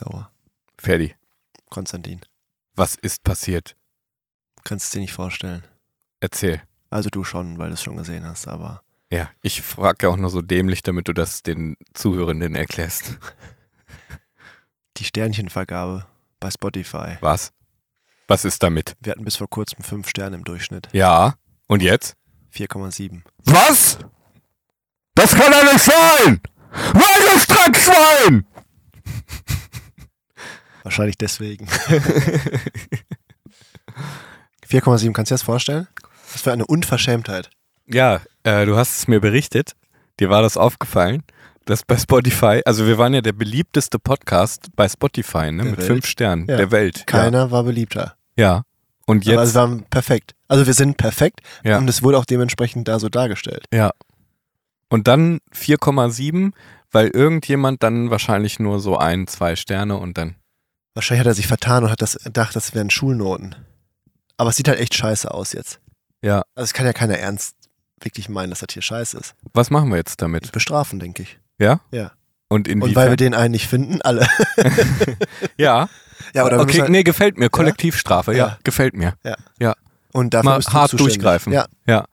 sauer. Ferdi, Konstantin, was ist passiert? kannst es dir nicht vorstellen. Erzähl. Also du schon, weil du es schon gesehen hast, aber Ja, ich frage ja auch nur so dämlich, damit du das den Zuhörenden erklärst. die Sternchenvergabe bei Spotify. Was? Was ist damit? Wir hatten bis vor kurzem fünf Sterne im Durchschnitt. Ja. Und jetzt? 4,7. Was? Das kann ja nicht sein! Weil du Strackschwein! Wahrscheinlich deswegen. 4,7, kannst du dir das vorstellen? Was für eine Unverschämtheit. Ja, äh, du hast es mir berichtet. Dir war das aufgefallen, dass bei Spotify, also wir waren ja der beliebteste Podcast bei Spotify, ne? Der Mit Welt. fünf Sternen Ja. der Welt. Keiner war beliebter. Ja. ja. Und Aber jetzt. wir waren perfekt. Also wir sind perfekt Ja. und es wurde auch dementsprechend da so dargestellt. Ja. Und dann 4,7, weil irgendjemand dann wahrscheinlich nur so ein, zwei Sterne und dann. Wahrscheinlich hat er sich vertan und hat das gedacht, das wären Schulnoten. Aber es sieht halt echt scheiße aus jetzt. Ja. Also es kann ja keiner ernst wirklich meinen, dass das hier scheiße ist. Was machen wir jetzt damit? Bestrafen, denke ich. Ja? Ja. Und Und weil wir den einen nicht finden, alle. ja. ja, oder okay, halt, nee, gefällt mir. Kollektivstrafe, ja, Ja. gefällt mir. und dafür Mal bist du hart zuständig. durchgreifen. Ja, Ja.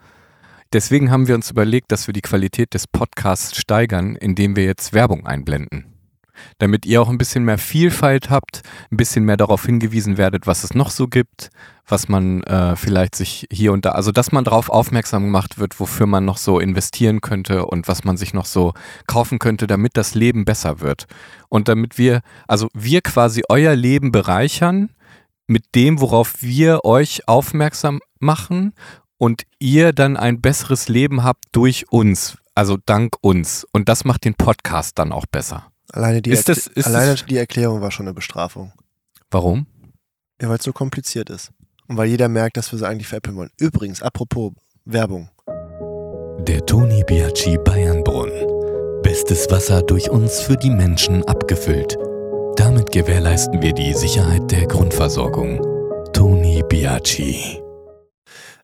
Deswegen haben wir uns überlegt, dass wir die Qualität des Podcasts steigern, indem wir jetzt Werbung einblenden. Damit ihr auch ein bisschen mehr Vielfalt habt, ein bisschen mehr darauf hingewiesen werdet, was es noch so gibt, was man äh, vielleicht sich hier und da, also dass man darauf aufmerksam gemacht wird, wofür man noch so investieren könnte und was man sich noch so kaufen könnte, damit das Leben besser wird. Und damit wir, also wir quasi euer Leben bereichern mit dem, worauf wir euch aufmerksam machen und ihr dann ein besseres Leben habt durch uns, also dank uns. Und das macht den Podcast dann auch besser. Alleine, die, Ist das- ist alleine das- die Erklärung war schon eine Bestrafung. Warum? Ja, weil es so kompliziert ist. Und weil jeder merkt, dass wir sie eigentlich veräppeln wollen. Übrigens, apropos Werbung. Der Toni Biaci Bayernbrunn. Bestes Wasser durch uns für die Menschen abgefüllt. Damit gewährleisten wir die Sicherheit der Grundversorgung. Toni Biaci.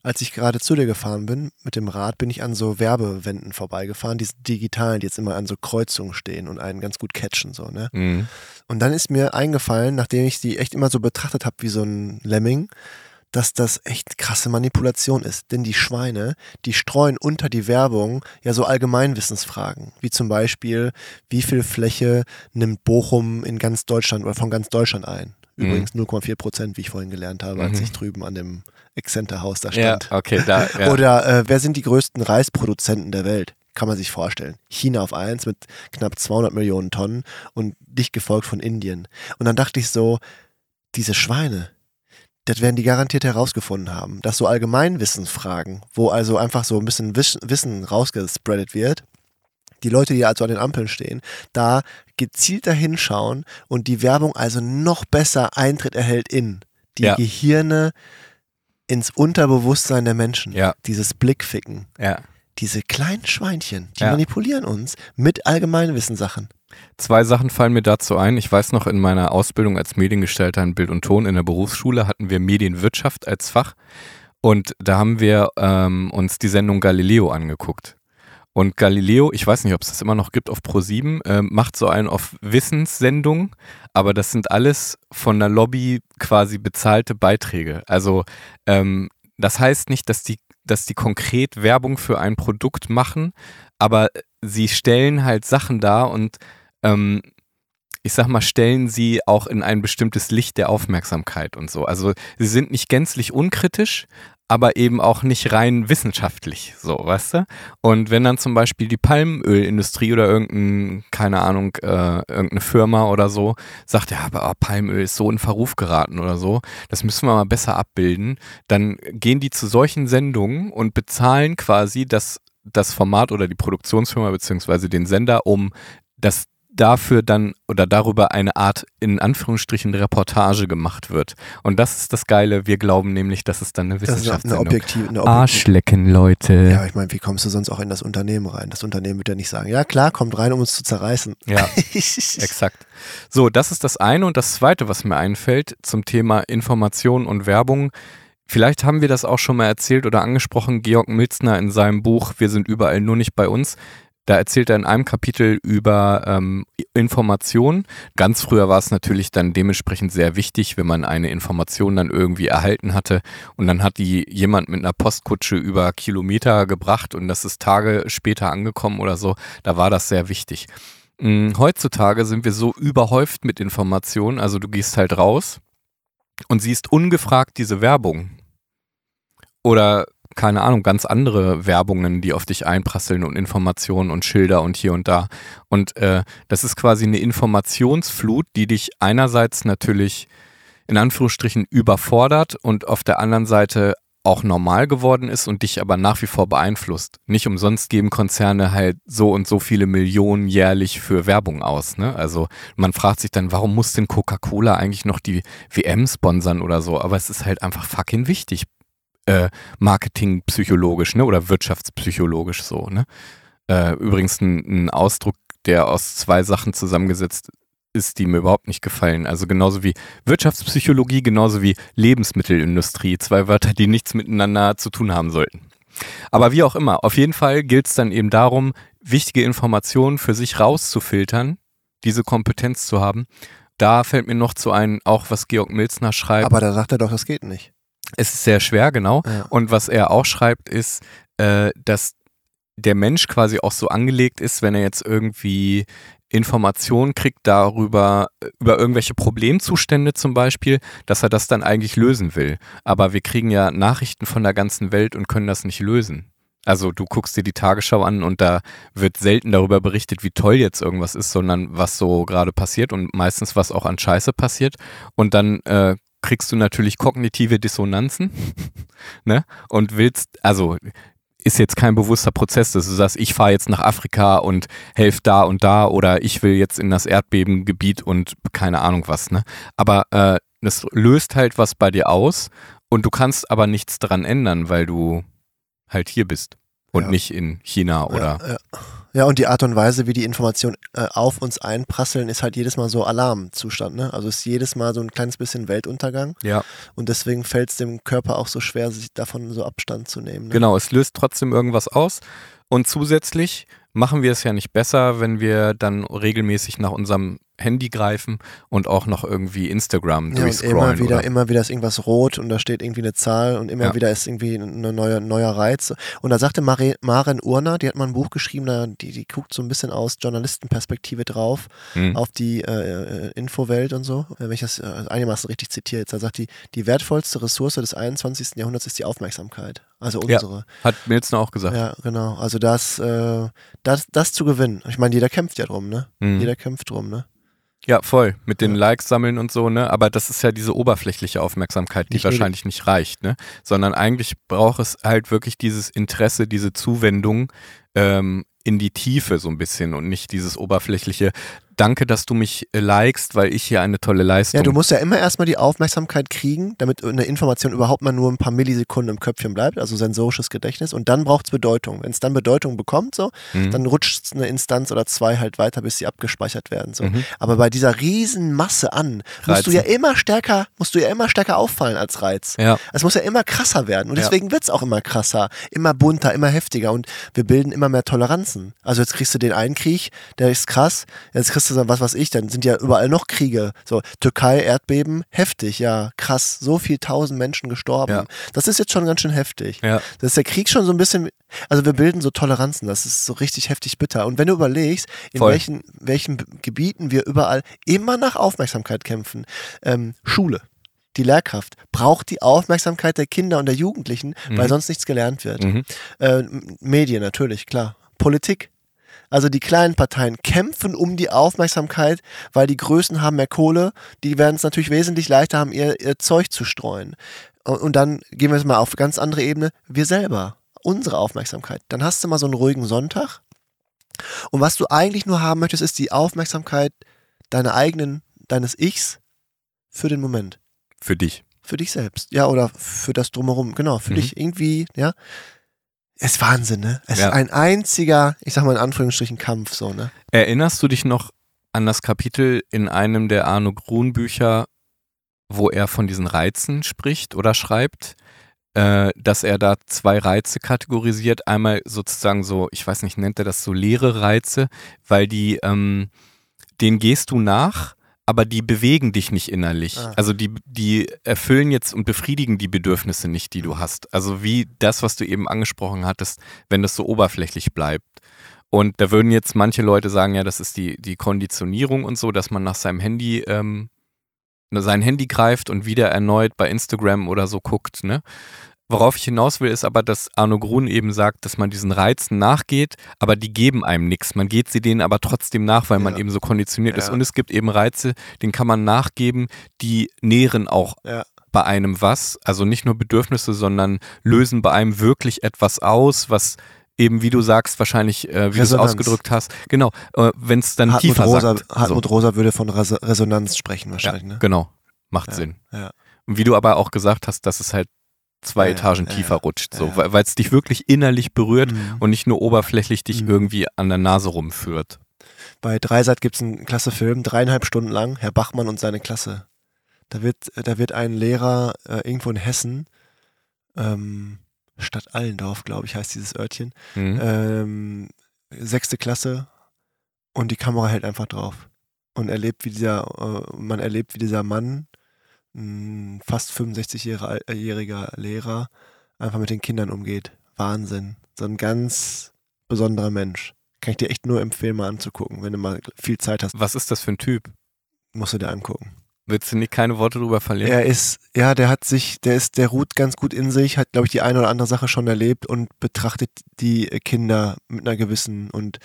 Als ich gerade zu dir gefahren bin, mit dem Rad, bin ich an so Werbewänden vorbeigefahren, diese digitalen, die jetzt immer an so Kreuzungen stehen und einen ganz gut catchen, so, ne? Mhm. Und dann ist mir eingefallen, nachdem ich sie echt immer so betrachtet habe wie so ein Lemming, dass das echt krasse Manipulation ist. Denn die Schweine, die streuen unter die Werbung ja so Allgemeinwissensfragen, wie zum Beispiel, wie viel Fläche nimmt Bochum in ganz Deutschland oder von ganz Deutschland ein? Mhm. Übrigens 0,4 Prozent, wie ich vorhin gelernt habe, als Mhm. ich drüben an dem Exzenterhaus da Ja, stand. okay, da. Ja. Oder äh, wer sind die größten Reisproduzenten der Welt? Kann man sich vorstellen. China auf eins mit knapp 200 Millionen Tonnen und dicht gefolgt von Indien. Und dann dachte ich so, diese Schweine, das werden die garantiert herausgefunden haben, dass so Allgemeinwissensfragen, wo also einfach so ein bisschen Wiss Wissen rausgespreadet wird, die Leute, die also an den Ampeln stehen, da gezielter hinschauen und die Werbung also noch besser Eintritt erhält in die Ja. Gehirne, ins Unterbewusstsein der Menschen. Ja. Dieses Blickficken. ja. Diese kleinen Schweinchen, die manipulieren uns mit Allgemeinwissenssachen. Zwei Sachen fallen mir dazu ein. Ich weiß noch, in meiner Ausbildung als Mediengestalter in Bild und Ton in der Berufsschule hatten wir Medienwirtschaft als Fach. Und da haben wir ähm, uns die Sendung Galileo angeguckt. Und Galileo, ich weiß nicht, ob es das immer noch gibt auf Pro7, ähm, macht so einen auf Wissenssendung, aber das sind alles von der Lobby quasi bezahlte Beiträge. Also ähm, das heißt nicht, dass die, dass die konkret Werbung für ein Produkt machen, aber sie stellen halt Sachen dar und ähm, ich sag mal, stellen sie auch in ein bestimmtes Licht der Aufmerksamkeit und so. Also sie sind nicht gänzlich unkritisch, aber eben auch nicht rein wissenschaftlich, so, weißt du? Und wenn dann zum Beispiel die Palmölindustrie oder irgendein, keine Ahnung, äh, irgendeine Firma oder so sagt, ja, aber Palmöl ist so in Verruf geraten oder so, das müssen wir mal besser abbilden, dann gehen die zu solchen Sendungen und bezahlen quasi das, das Format oder die Produktionsfirma beziehungsweise den Sender, um das dafür dann oder darüber eine Art in Anführungsstrichen Reportage gemacht wird. Und das ist das Geile. Wir glauben nämlich, dass es dann eine Das ist eine, eine Wissenschaftssendung objektive. Eine objektive Arschlecken, Leute. ja, ich meine, wie kommst du sonst auch in das Unternehmen rein? Das Unternehmen wird ja nicht sagen, ja klar, kommt rein, um uns zu zerreißen. Ja, exakt. So, das ist das eine. Und das zweite, was mir einfällt zum Thema Information und Werbung. Vielleicht haben wir das auch schon mal erzählt oder angesprochen. Georg Milzner in seinem Buch Wir sind überall nur nicht bei uns Da erzählt er in einem Kapitel über ähm, Informationen. Ganz früher war es natürlich dann dementsprechend sehr wichtig, wenn man eine Information dann irgendwie erhalten hatte und dann hat die jemand mit einer Postkutsche über Kilometer gebracht und das ist Tage später angekommen oder so. Da war das sehr wichtig. Hm, heutzutage sind wir so überhäuft mit Informationen, also du gehst halt raus und siehst ungefragt diese Werbung. Oder keine Ahnung, ganz andere Werbungen, die auf dich einprasseln und Informationen und Schilder und hier und da. Und äh, das ist quasi eine Informationsflut, die dich einerseits natürlich in Anführungsstrichen überfordert und auf der anderen Seite auch normal geworden ist und dich aber nach wie vor beeinflusst. Nicht umsonst geben Konzerne halt so und so viele Millionen jährlich für Werbung aus. Ne? Also man fragt sich dann, warum muss denn Coca-Cola eigentlich noch die WM sponsern oder so? Aber es ist halt einfach fucking wichtig äh, marketingpsychologisch ne? oder wirtschaftspsychologisch so. Ne? Äh, übrigens ein, ein Ausdruck, der aus zwei Sachen zusammengesetzt ist, die mir überhaupt nicht gefallen. Also genauso wie Wirtschaftspsychologie, genauso wie Lebensmittelindustrie. Zwei Wörter, die nichts miteinander zu tun haben sollten. Aber wie auch immer, auf jeden Fall gilt es dann eben darum, wichtige Informationen für sich rauszufiltern, diese Kompetenz zu haben. Da fällt mir noch zu ein, auch was Georg Milzner schreibt. Aber da sagt er doch, das geht nicht. Es ist sehr schwer, genau. Ja. Und was er auch schreibt, ist, äh, dass der Mensch quasi auch so angelegt ist, wenn er jetzt irgendwie Informationen kriegt darüber, über irgendwelche Problemzustände zum Beispiel, dass er das dann eigentlich lösen will. Aber wir kriegen ja Nachrichten von der ganzen Welt und können das nicht lösen. Also du guckst dir die Tagesschau an und da wird selten darüber berichtet, wie toll jetzt irgendwas ist, sondern was so gerade passiert und meistens was auch an Scheiße passiert. Und dann äh, kriegst du natürlich kognitive Dissonanzen, ne? Und willst, also ist jetzt kein bewusster Prozess, dass du sagst, ich fahre jetzt nach Afrika und helfe da und da oder ich will jetzt in das Erdbebengebiet und keine Ahnung was, ne? Aber äh, das löst halt was bei dir aus und du kannst aber nichts daran ändern, weil du halt hier bist und Ja. nicht in China oder Ja, ja. ja, und die Art und Weise, wie die Informationen äh, auf uns einprasseln, ist halt jedes Mal so Alarmzustand. Ne? Also ist jedes Mal so ein kleines bisschen Weltuntergang. ja. Und deswegen fällt es dem Körper auch so schwer, sich davon so Abstand zu nehmen. Ne? Genau, es löst trotzdem irgendwas aus. Und zusätzlich machen wir es ja nicht besser, wenn wir dann regelmäßig nach unserem Handy greifen und auch noch irgendwie Instagram Ja, und durchscrollen. immer wieder, oder? immer wieder ist irgendwas rot und da steht irgendwie eine Zahl und immer Ja. wieder ist irgendwie ein neuer, neuer Reiz. Und da sagte Mare, Maren Urner, die hat mal ein Buch geschrieben, da, die, die guckt so ein bisschen aus Journalistenperspektive drauf, Hm. auf die äh, äh, Infowelt und so. Äh, Wenn ich das äh, einigermaßen richtig zitiere jetzt, da sagt die, die wertvollste Ressource des 21. Jahrhunderts ist die Aufmerksamkeit. Also Ja. unsere. Hat Milzner auch gesagt. Ja, genau. Also das, äh, das, das zu gewinnen. Ich meine, jeder kämpft ja drum, ne? Hm. Jeder kämpft drum, ne? Ja, voll. Mit den Ja. Likes sammeln und so, ne? Aber das ist ja diese oberflächliche Aufmerksamkeit, die Nicht wahrscheinlich nicht reicht, ne? Sondern eigentlich braucht es halt wirklich dieses Interesse, diese Zuwendung ähm, in die Tiefe so ein bisschen und nicht dieses oberflächliche. Danke, dass du mich äh, likest, weil ich hier eine tolle Leistung. Ja, du musst ja immer erstmal die Aufmerksamkeit kriegen, damit eine Information überhaupt mal nur ein paar Millisekunden im Köpfchen bleibt, also sensorisches Gedächtnis. Und dann braucht es Bedeutung. Wenn es dann Bedeutung bekommt, so, Mhm. dann rutscht eine Instanz oder zwei halt weiter, bis sie abgespeichert werden. So. Mhm. Aber bei dieser riesen Masse an musst du Reizen. ja immer stärker, musst du ja immer stärker auffallen als Reiz. Ja, Es muss ja immer krasser werden und Ja. deswegen wird es auch immer krasser, immer bunter, immer heftiger und wir bilden immer mehr Toleranzen. Also jetzt kriegst du den einen Krieg, der ist krass, jetzt kriegst du dann was weiß ich, dann sind ja überall noch Kriege. So Türkei, Erdbeben, heftig, ja, krass, so viel tausend Menschen gestorben. Ja. Das ist jetzt schon ganz schön heftig. ja. Das ist der Krieg schon so ein bisschen, also wir bilden so Toleranzen, das ist so richtig heftig bitter. Und wenn du überlegst, in Voll. welchen, welchen Gebieten wir überall immer nach Aufmerksamkeit kämpfen, ähm, Schule. Die Lehrkraft braucht die Aufmerksamkeit der Kinder und der Jugendlichen, weil Mhm. sonst nichts gelernt wird. Mhm. Äh, Medien natürlich, klar. Politik. Also die kleinen Parteien kämpfen um die Aufmerksamkeit, weil die Größen haben mehr Kohle. Die werden es natürlich wesentlich leichter haben, ihr, ihr Zeug zu streuen. Und, und dann gehen wir jetzt mal auf ganz andere Ebene. Wir selber, unsere Aufmerksamkeit. Dann hast du mal so einen ruhigen Sonntag. Und was du eigentlich nur haben möchtest, ist die Aufmerksamkeit deiner eigenen, deines Ichs für den Moment Für dich. für dich selbst. Ja, oder für das Drumherum. Genau, für Mhm. dich irgendwie, ja. Es ist Wahnsinn, ne? Es Ja. ist ein einziger, ich sag mal in Anführungsstrichen, Kampf, so, ne? Erinnerst du dich noch an das Kapitel in einem der Arno Grun Bücher, wo er von diesen Reizen spricht oder schreibt? äh, dass er da zwei Reize kategorisiert. Einmal sozusagen so, ich weiß nicht, nennt er das so leere Reize, weil die, ähm, denen gehst du nach, aber die bewegen dich nicht innerlich. Ah. Also die, die erfüllen jetzt und befriedigen die Bedürfnisse nicht, die du hast. Also wie das, was du eben angesprochen hattest, wenn das so oberflächlich bleibt. Und da würden jetzt manche Leute sagen, ja, das ist die, die Konditionierung und so, dass man nach seinem Handy, ähm, sein Handy greift und wieder erneut bei Instagram oder so guckt, ne? Worauf ich hinaus will, ist aber, dass Arno Grun eben sagt, dass man diesen Reizen nachgeht, aber die geben einem nichts. Man geht sie denen aber trotzdem nach, weil man Ja. eben so konditioniert ist. Ja. Und es gibt eben Reize, denen kann man nachgeben, die nähren auch Ja. bei einem was. Also nicht nur Bedürfnisse, sondern lösen bei einem wirklich etwas aus, was eben, wie du sagst, wahrscheinlich, äh, wie du es ausgedrückt hast, genau, äh, wenn es dann Hartmut, tiefer Rosa, sagt. Hartmut Rosa würde von Res Resonanz sprechen wahrscheinlich, ne? genau, macht. Sinn. Ja. Und wie du aber auch gesagt hast, dass es halt zwei Etagen tiefer rutscht, so, weil weil es dich wirklich innerlich berührt Mhm. und nicht nur oberflächlich dich Mhm. irgendwie an der Nase rumführt. Bei Dreisat gibt es einen klasse Film, dreieinhalb Stunden lang, Herr Bachmann und seine Klasse. Da wird, da wird ein Lehrer äh, irgendwo in Hessen, ähm, Stadt Allendorf, glaube ich, heißt dieses Örtchen, Mhm. ähm, sechste Klasse und die Kamera hält einfach drauf. Und erlebt, wie dieser, äh, man erlebt, wie dieser Mann, ein fast 65-jähriger Lehrer, einfach mit den Kindern umgeht. Wahnsinn. So ein ganz besonderer Mensch. Kann ich dir echt nur empfehlen, mal anzugucken. Wenn du mal viel Zeit hast, Was ist das für ein Typ? musst du dir angucken. Willst du nicht keine Worte drüber verlieren? Er ist, ja, der hat sich, der ist, der ruht ganz gut in sich, hat, glaube ich, die eine oder andere Sache schon erlebt und betrachtet die Kinder mit einer gewissen und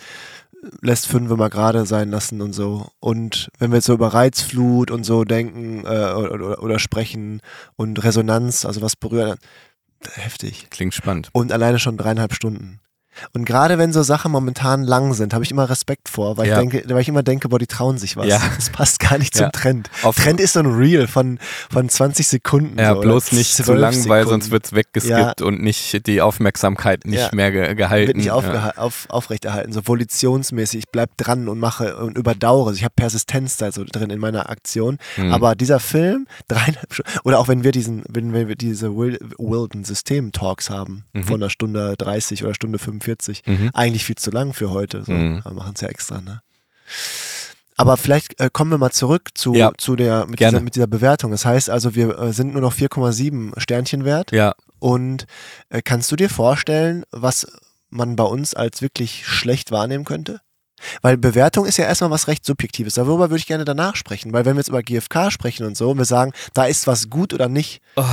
lässt fünf mal gerade sein lassen und so. Und wenn wir jetzt so über Reizflut und so denken äh, oder, oder, oder sprechen und Resonanz, also was berührt, heftig. Klingt spannend. Und alleine schon dreieinhalb Stunden. Und gerade wenn so Sachen momentan lang sind, habe ich immer Respekt vor, weil, Ja. ich denke, weil ich immer denke, boah, die trauen sich was. Ja. Das passt gar nicht zum Ja. Trend. Auf, Trend ist so ein Reel von, von 20 Sekunden. ja, so, bloß nicht zu 12 lang, weil Sekunden. sonst wird es weggeskippt und nicht die Aufmerksamkeit nicht mehr ge gehalten. wird nicht auf, aufrechterhalten, so volitionsmäßig. Ich bleib dran und mache und überdauere. Also ich habe Persistenz da so drin in meiner Aktion. Mhm. Aber dieser Film, dreieinhalb Stunden, oder auch wenn wir diesen, wenn wir diese Wil- Wilden System Talks haben, Mhm. von einer Stunde 30 oder Stunde 45, Mhm. eigentlich viel zu lang für heute. So. Mhm. Aber machen es ja extra, ne? Aber vielleicht äh, kommen wir mal zurück zu, Ja, zu der, mit dieser, mit dieser Bewertung. Das heißt also, wir äh, sind nur noch 4,7 Sternchen wert. Ja, Und äh, kannst du dir vorstellen, was man bei uns als wirklich schlecht wahrnehmen könnte? Weil Bewertung ist ja erstmal was recht Subjektives. Darüber würde ich gerne danach sprechen. Weil wenn wir jetzt über GfK sprechen und so, und wir sagen, da ist was gut oder nicht. oh,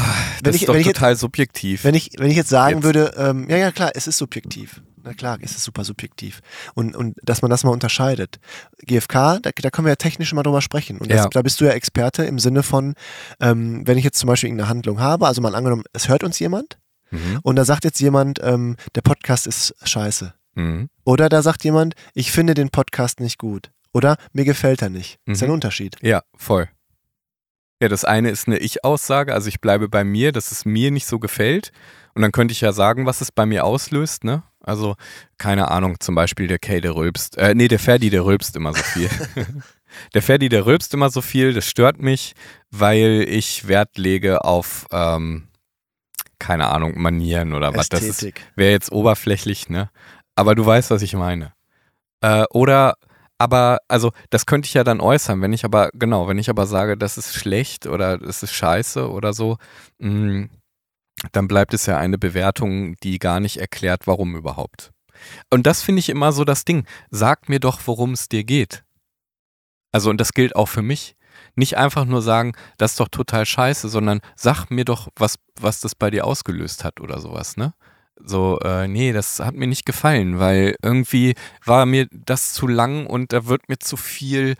das ich- ist doch ich jetzt- total subjektiv. Wenn ich, wenn ich jetzt sagen Jetzt. würde, ähm, ja, ja, klar, es ist subjektiv. Na klar, es ist super subjektiv. Und, und dass man das mal unterscheidet. GfK, da, da können wir ja technisch mal drüber sprechen. Und das, Ja. da bist du ja Experte im Sinne von, ähm, wenn ich jetzt zum Beispiel irgendeine Handlung habe, also mal angenommen, es hört uns jemand mhm. und da sagt jetzt jemand, ähm, der Podcast ist scheiße. Mhm. Oder da sagt jemand, ich finde den Podcast nicht gut. Oder mir gefällt er nicht. Ist ja ein Mhm. Unterschied. Ja, voll. Ja, das eine ist eine Ich-Aussage, also ich bleibe bei mir, dass es mir nicht so gefällt. Und dann könnte ich ja sagen, was es bei mir auslöst, ne? Also, keine Ahnung, zum Beispiel der Kay, der rülpst. Äh, nee, der Ferdi, der rülpst immer so viel. der Ferdi, der rülpst immer so viel, das stört mich, weil ich Wert lege auf, ähm, keine Ahnung, Manieren oder was. Das Ästhetik. wäre jetzt oberflächlich, ne? Aber du weißt, was ich meine. Äh, oder, aber, also, das könnte ich ja dann äußern, wenn ich aber, genau, wenn ich aber sage, das ist schlecht oder das ist scheiße oder so, mh, dann bleibt es ja eine Bewertung, die gar nicht erklärt, warum überhaupt. Und das finde ich immer so das Ding. Sag mir doch, worum es dir geht. Also, und das gilt auch für mich. Nicht einfach nur sagen, das ist doch total scheiße, sondern sag mir doch, was, was das bei dir ausgelöst hat oder sowas, ne? So, äh, nee, das hat mir nicht gefallen, weil irgendwie war mir das zu lang und da wird mir zu viel,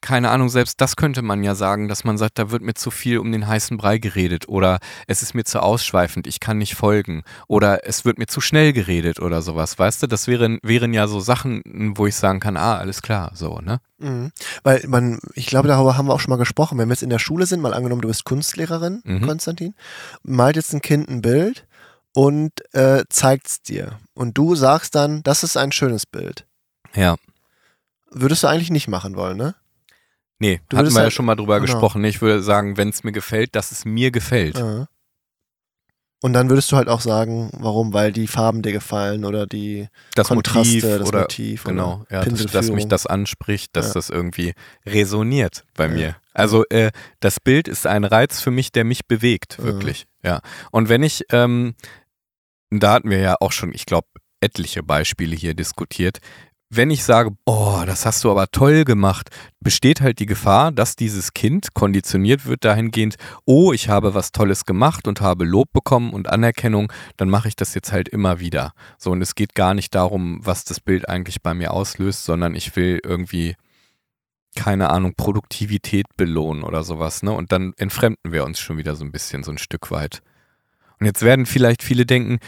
keine Ahnung, selbst das könnte man ja sagen, dass man sagt, da wird mir zu viel um den heißen Brei geredet oder es ist mir zu ausschweifend, ich kann nicht folgen oder es wird mir zu schnell geredet oder sowas, weißt du? Das wären, wären ja so Sachen, wo ich sagen kann, ah, alles klar, so, ne? Mhm. Weil man, ich glaube, darüber haben wir auch schon mal gesprochen. Wenn wir jetzt in der Schule sind, mal angenommen, du bist Kunstlehrerin, Mhm. Konstantin, malt jetzt ein Kind ein Bild und äh, zeigt es dir. Und du sagst dann, das ist ein schönes Bild. Ja. Würdest du eigentlich nicht machen wollen, ne? Nee, Du hatten wir ja halt- schon mal drüber genau. gesprochen. Ich würde sagen, wenn es mir gefällt, dass es mir gefällt. Ja. Und dann würdest du halt auch sagen, warum? Weil die Farben dir gefallen oder die das Kontraste, Motiv das oder Motiv genau, oder ja, dass, dass mich das anspricht, dass Ja. das irgendwie resoniert bei Ja. mir. Also äh, das Bild ist ein Reiz für mich, der mich bewegt, Ja. wirklich. Ja. Und wenn ich, ähm, da hatten wir ja auch schon, ich glaube, etliche Beispiele hier diskutiert. Wenn ich sage, oh, das hast du aber toll gemacht, besteht halt die Gefahr, dass dieses Kind konditioniert wird dahingehend, oh, ich habe was Tolles gemacht und habe Lob bekommen und Anerkennung, dann mache ich das jetzt halt immer wieder. So, und es geht gar nicht darum, was das Bild eigentlich bei mir auslöst, sondern ich will irgendwie, keine Ahnung, Produktivität belohnen oder sowas, ne? Und dann entfremden wir uns schon wieder so ein bisschen, so ein Stück weit. Und jetzt werden vielleicht viele denken,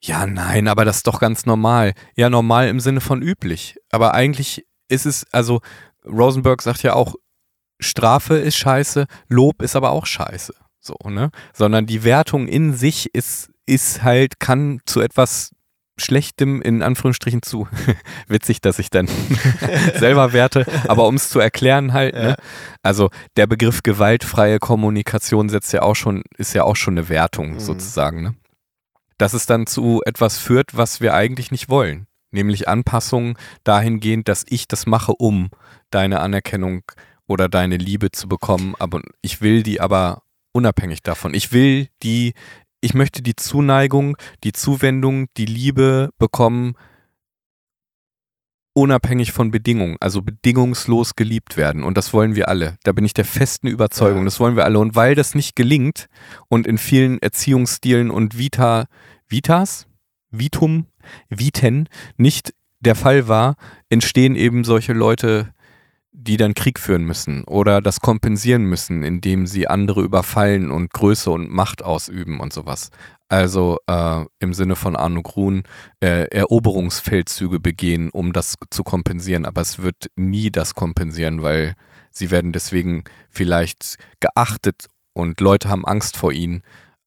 ja, nein, aber das ist doch ganz normal. Ja, normal im Sinne von üblich. Aber eigentlich ist es, also Rosenberg sagt ja auch, Strafe ist scheiße, Lob ist aber auch scheiße. So, ne? Sondern die Wertung in sich ist, ist halt, kann zu etwas Schlechtem, in Anführungsstrichen zu, witzig, dass ich dann selber werte, aber um es zu erklären halt, Ja. ne? Also der Begriff gewaltfreie Kommunikation setzt ja auch schon, ist ja auch schon eine Wertung Mhm. sozusagen, ne? Dass es dann zu etwas führt, was wir eigentlich nicht wollen. Nämlich Anpassungen dahingehend, dass ich das mache, um deine Anerkennung oder deine Liebe zu bekommen. Aber ich will die aber unabhängig davon. Ich will die, ich möchte die Zuneigung, die Zuwendung, die Liebe bekommen, unabhängig von Bedingungen, also bedingungslos geliebt werden. Und das wollen wir alle. Da bin ich der festen Überzeugung. Ja. Das wollen wir alle. Und weil das nicht gelingt und in vielen Erziehungsstilen und Vita, Vitas, Vitum, Viten nicht der Fall war, entstehen eben solche Leute, die dann Krieg führen müssen oder das kompensieren müssen, indem sie andere überfallen und Größe und Macht ausüben und sowas. Also äh, im Sinne von Arno Grun äh, Eroberungsfeldzüge begehen, um das zu kompensieren. Aber es wird nie das kompensieren, weil sie werden deswegen vielleicht geachtet und Leute haben Angst vor ihnen,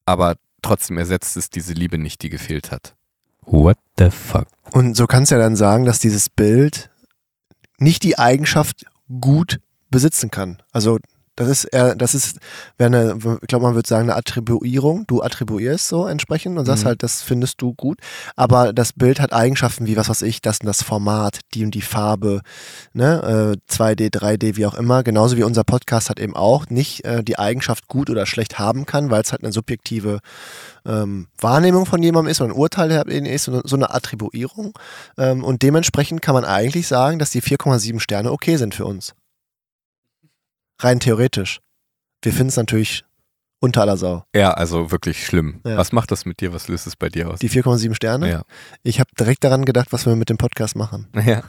aber trotzdem ersetzt es diese Liebe nicht, die gefehlt hat. What the fuck? Und so kannst du ja dann sagen, dass dieses Bild nicht die Eigenschaft gut besitzen kann. Also das ist eher, das ist, wäre eine, ich glaube, man würde sagen, eine Attribuierung. Du attribuierst so entsprechend und sagst Mhm. halt, das findest du gut. Aber das Bild hat Eigenschaften wie, was weiß ich, das und das Format, die und die Farbe, ne, äh, 2D, 3D, wie auch immer. Genauso wie unser Podcast hat eben auch nicht äh, die Eigenschaft gut oder schlecht haben kann, weil es halt eine subjektive ähm, Wahrnehmung von jemandem ist oder ein Urteil der ist, so eine, so eine Attribuierung. Ähm, und dementsprechend kann man eigentlich sagen, dass die 4,7 Sterne okay sind für uns. Rein theoretisch. Wir finden es natürlich unter aller Sau. Ja, also wirklich schlimm. Ja. Was macht das mit dir? Was löst es bei dir aus? Die 4,7 Sterne. ja. Ich habe direkt daran gedacht, was wir mit dem Podcast machen. ja.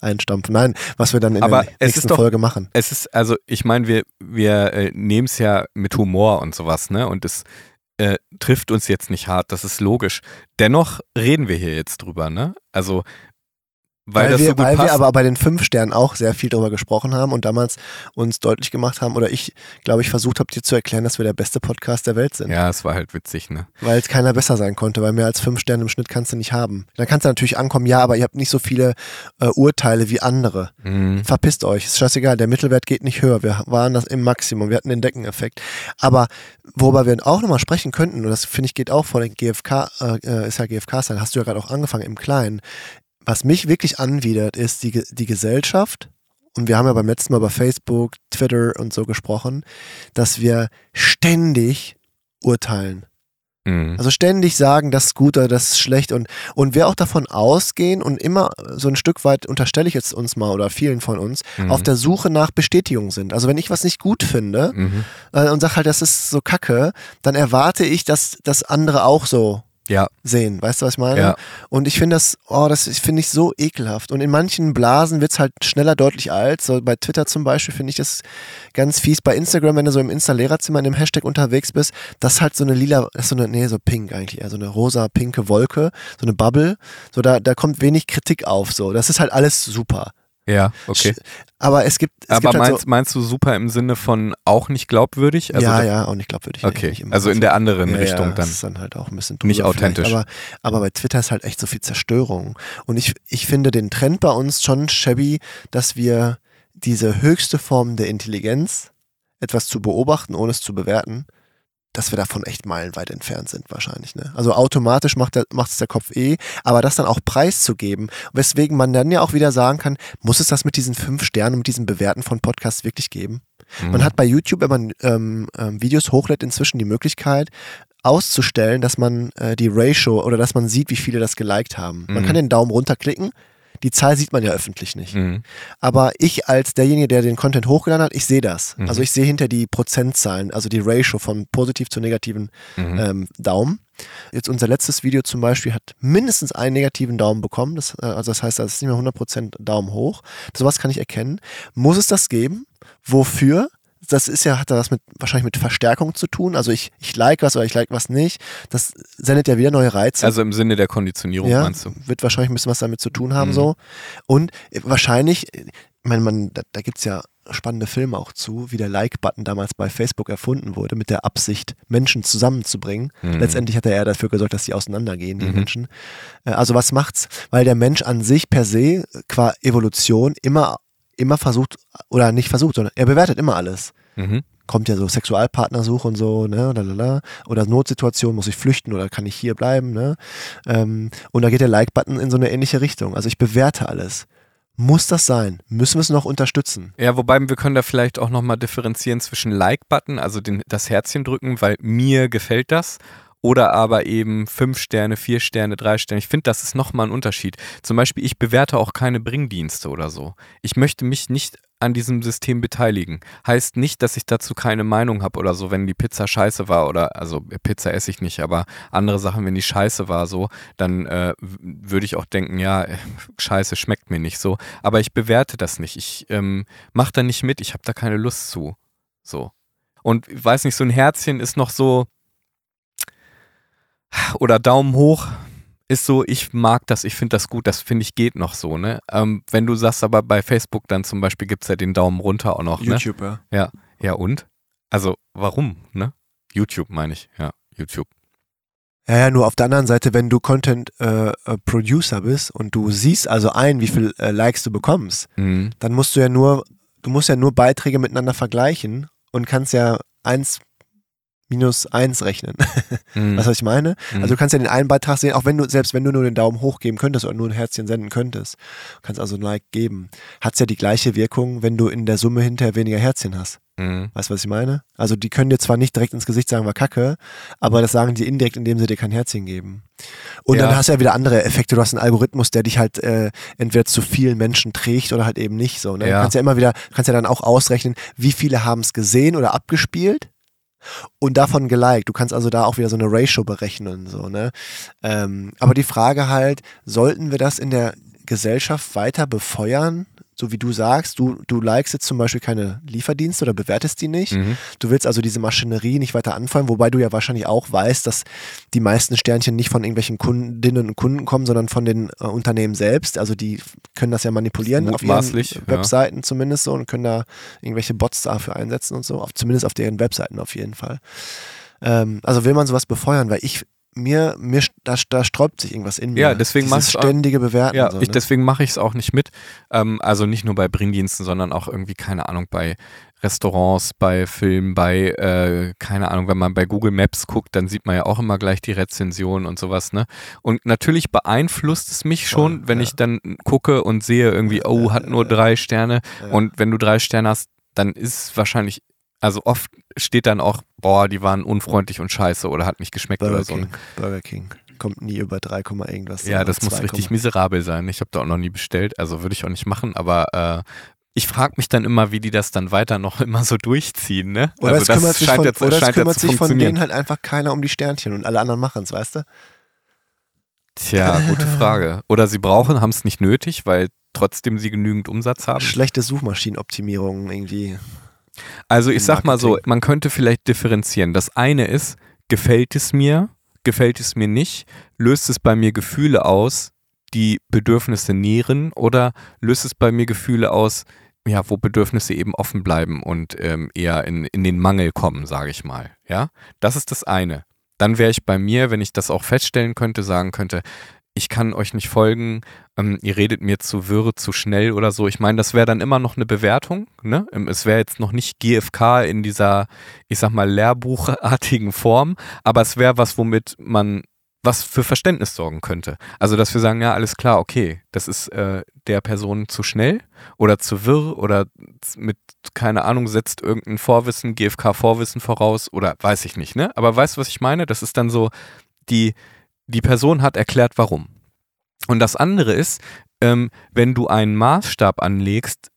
Einstampfen. Nein, was wir dann in Aber der nächsten ist doch- Folge machen. Es ist, also ich meine, wir, wir äh, nehmen es ja mit Humor und sowas, ne? Und es äh, trifft uns jetzt nicht hart, das ist logisch. Dennoch reden wir hier jetzt drüber, ne? Also, weil, Weil, wir, so weil wir aber bei den fünf Sternen auch sehr viel darüber gesprochen haben und damals uns deutlich gemacht haben, oder ich glaube, ich versucht habe, dir zu erklären, dass wir der beste Podcast der Welt sind. ja, es war halt witzig, ne? Weil es keiner besser sein konnte, weil mehr als fünf Sterne im Schnitt kannst du nicht haben. Dann kannst du natürlich ankommen, ja, aber ihr habt nicht so viele äh, Urteile wie andere. Mhm. Verpisst euch, ist scheißegal, der Mittelwert geht nicht höher. Wir waren das im Maximum, wir hatten den Deckeneffekt. Aber worüber wir auch nochmal sprechen könnten, und das finde ich geht auch vor den GFK, äh, äh, ist ja GFK-Style, hast du ja gerade auch angefangen im Kleinen. Was mich wirklich anwidert, ist die, die Gesellschaft, und wir haben ja beim letzten Mal über Facebook, Twitter und so gesprochen, dass wir ständig urteilen. Mhm. Also ständig sagen, das ist gut oder das ist schlecht und, und wir auch davon ausgehen und immer so ein Stück weit unterstelle ich jetzt uns mal oder vielen von uns, Mhm. auf der Suche nach Bestätigung sind. Also wenn ich was nicht gut finde Mhm. äh, und sage halt, das ist so kacke, dann erwarte ich, dass das andere auch so Ja, sehen. Weißt du, was ich meine? Ja. Und ich finde das, oh, das finde ich so ekelhaft. Und in manchen Blasen wird es halt schneller deutlich alt. So bei Twitter zum Beispiel finde ich das ganz fies. Bei Instagram, wenn du so im Insta-Lehrerzimmer in dem Hashtag unterwegs bist, das ist halt so eine lila, das ist so eine, nee, so pink eigentlich, so eine rosa-pinke Wolke, so eine Bubble. So da, da kommt wenig Kritik auf. So, das ist halt alles super. Ja, okay. Aber es gibt, es Aber gibt halt meinst, meinst du super im Sinne von auch nicht glaubwürdig? so, Also ja, ja, auch nicht glaubwürdig. Okay, immer. also in der anderen Ja, Richtung ja, dann. Das ist dann halt auch ein bisschen Nicht authentisch. Aber, aber bei Twitter ist halt echt so viel Zerstörung. Und ich, ich finde den Trend bei uns schon shabby, dass wir diese höchste Form der Intelligenz, etwas zu beobachten, ohne es zu bewerten, dass wir davon echt meilenweit entfernt sind wahrscheinlich. Ne? Also automatisch macht, der, macht es der Kopf eh, aber das dann auch preiszugeben, weswegen man dann ja auch wieder sagen kann, muss es das mit diesen fünf Sternen, mit diesen Bewerten von Podcasts wirklich geben? Mhm. Man hat bei YouTube, wenn man ähm, ähm, Videos hochlädt, inzwischen die Möglichkeit, auszustellen, dass man äh, die Ratio oder dass man sieht, wie viele das geliked haben. Man mhm. kann den Daumen runterklicken, die Zahl sieht man ja öffentlich nicht. Mhm. Aber ich als derjenige, der den Content hochgeladen hat, ich sehe das. Mhm. Also ich sehe hinter die Prozentzahlen, also die Ratio von positiv zu negativen mhm. ähm, Daumen. Jetzt unser letztes Video zum Beispiel hat mindestens einen negativen Daumen bekommen. Das, äh, also das heißt, das ist nicht mehr 100% Daumen hoch. Sowas kann ich erkennen. Muss es das geben? Wofür? Das ist ja, hat das mit, wahrscheinlich mit Verstärkung zu tun. Also ich, ich like was oder ich like was nicht. Das sendet ja wieder neue Reize. Also im Sinne der Konditionierung ja, meinst du? Wird wahrscheinlich ein bisschen was damit zu tun haben, mhm. so. Und wahrscheinlich, ich meine, man, da, da gibt es ja spannende Filme auch zu, wie der Like-Button damals bei Facebook erfunden wurde, mit der Absicht, Menschen zusammenzubringen. Mhm. Letztendlich hat er eher dafür gesorgt, dass sie auseinandergehen, die mhm. Menschen. Äh, also was macht's? Weil der Mensch an sich per se qua Evolution immer immer versucht, oder nicht versucht, sondern er bewertet immer alles. Mhm. Kommt ja so Sexualpartnersuche und so, ne, lalala. oder Notsituation, muss ich flüchten oder kann ich hier bleiben, ne? Ähm, und da geht der Like-Button in so eine ähnliche Richtung. Also ich bewerte alles. Muss das sein? Müssen wir es noch unterstützen? Ja, wobei wir können da vielleicht auch nochmal differenzieren zwischen Like-Button, also den, das Herzchen drücken, weil mir gefällt das oder aber eben fünf Sterne, vier Sterne, drei Sterne. Ich finde, das ist nochmal ein Unterschied. Zum Beispiel, ich bewerte auch keine Bringdienste oder so. Ich möchte mich nicht an diesem System beteiligen. Heißt nicht, dass ich dazu keine Meinung habe oder so, wenn die Pizza scheiße war oder, also Pizza esse ich nicht, aber andere Sachen, wenn die scheiße war so, dann äh, würde ich auch denken, ja, scheiße schmeckt mir nicht so. Aber ich bewerte das nicht. Ich ähm, mache da nicht mit, ich habe da keine Lust zu. So. Und weiß nicht, so ein Herzchen ist noch so, oder Daumen hoch ist so, ich mag das, ich finde das gut, das finde ich geht noch so, ne? Ähm, wenn du sagst aber bei Facebook dann zum Beispiel gibt es ja den Daumen runter auch noch, ne? YouTube, ja. Ja, ja und? Also warum, ne? YouTube meine ich, ja, YouTube. Ja, ja, nur auf der anderen Seite, wenn du Content äh, äh Producer bist und du siehst also ein, wie viel äh, Likes du bekommst, mhm. dann musst du ja nur, du musst ja nur Beiträge miteinander vergleichen und kannst ja eins minus eins rechnen. Mhm. Weißt du, was ich meine? Mhm. Also du kannst ja den einen Beitrag sehen, auch wenn du, selbst wenn du nur den Daumen hoch geben könntest oder nur ein Herzchen senden könntest, kannst also ein Like geben. Hat es ja die gleiche Wirkung, wenn du in der Summe hinterher weniger Herzchen hast. Mhm. Weißt du, was ich meine? Also die können dir zwar nicht direkt ins Gesicht sagen, war kacke, aber das sagen die indirekt, indem sie dir kein Herzchen geben. Und ja. dann hast du ja wieder andere Effekte. Du hast einen Algorithmus, der dich halt äh, entweder zu vielen Menschen trägt oder halt eben nicht so. Ne? Ja. Du kannst ja immer wieder, kannst ja dann auch ausrechnen, wie viele haben es gesehen oder abgespielt und davon geliked. Du kannst also da auch wieder so eine Ratio berechnen. So, ne? Ähm, aber die Frage halt, sollten wir das in der Gesellschaft weiter befeuern? So wie du sagst, du, du likest jetzt zum Beispiel keine Lieferdienste oder bewertest die nicht. Mhm. Du willst also diese Maschinerie nicht weiter anfangen, wobei du ja wahrscheinlich auch weißt, dass die meisten Sternchen nicht von irgendwelchen Kundinnen und Kunden kommen, sondern von den äh, Unternehmen selbst. Also die können das ja manipulieren auf ihren Webseiten ja. zumindest so und können da irgendwelche Bots dafür einsetzen und so, auf, zumindest auf deren Webseiten auf jeden Fall. Ähm, also will man sowas befeuern, weil ich mir, mir da, da sträubt sich irgendwas in mir. Ja, deswegen mache ich ständige Bewerten. Ja, so, ich, ne? deswegen mache ich es auch nicht mit. Ähm, also nicht nur bei Bringdiensten, sondern auch irgendwie, keine Ahnung, bei Restaurants, bei Filmen, bei, äh, keine Ahnung, wenn man bei Google Maps guckt, dann sieht man ja auch immer gleich die Rezensionen und sowas, ne? Und natürlich beeinflusst es mich schon, Voll, wenn ja. ich dann gucke und sehe irgendwie, oh, hat nur drei Sterne. Und wenn du drei Sterne hast, dann ist es wahrscheinlich also oft steht dann auch, boah, die waren unfreundlich und scheiße oder hat nicht geschmeckt Burger oder so. King, Burger King kommt nie über 3, irgendwas. Ja, das muss richtig miserabel sein. Ich habe da auch noch nie bestellt, also würde ich auch nicht machen, aber äh, ich frage mich dann immer, wie die das dann weiter noch immer so durchziehen, ne? Oder also es kümmert sich, von, jetzt, oder es kümmert sich von denen halt einfach keiner um die Sternchen und alle anderen machen es, weißt du? Tja, gute Frage. Oder sie brauchen, haben es nicht nötig, weil trotzdem sie genügend Umsatz haben. Schlechte Suchmaschinenoptimierung irgendwie. Also ich sag mal so, man könnte vielleicht differenzieren. Das eine ist, gefällt es mir, gefällt es mir nicht, löst es bei mir Gefühle aus, die Bedürfnisse nähren oder löst es bei mir Gefühle aus, ja, wo Bedürfnisse eben offen bleiben und ähm, eher in, in den Mangel kommen, sage ich mal. Ja, das ist das eine. Dann wäre ich bei mir, wenn ich das auch feststellen könnte, sagen könnte, ich kann euch nicht folgen, ähm, ihr redet mir zu wirr, zu schnell oder so. Ich meine, das wäre dann immer noch eine Bewertung. Ne? Ähm, es wäre jetzt noch nicht GFK in dieser, ich sag mal, lehrbuchartigen Form, aber es wäre was, womit man was für Verständnis sorgen könnte. Also, dass wir sagen, ja, alles klar, okay, das ist äh, der Person zu schnell oder zu wirr oder mit, keine Ahnung, setzt irgendein Vorwissen, GFK-Vorwissen voraus oder weiß ich nicht, ne? Aber weißt du, was ich meine? Das ist dann so, die, die Person hat erklärt, warum. Und das andere ist, ähm, wenn du einen Maßstab anlegst,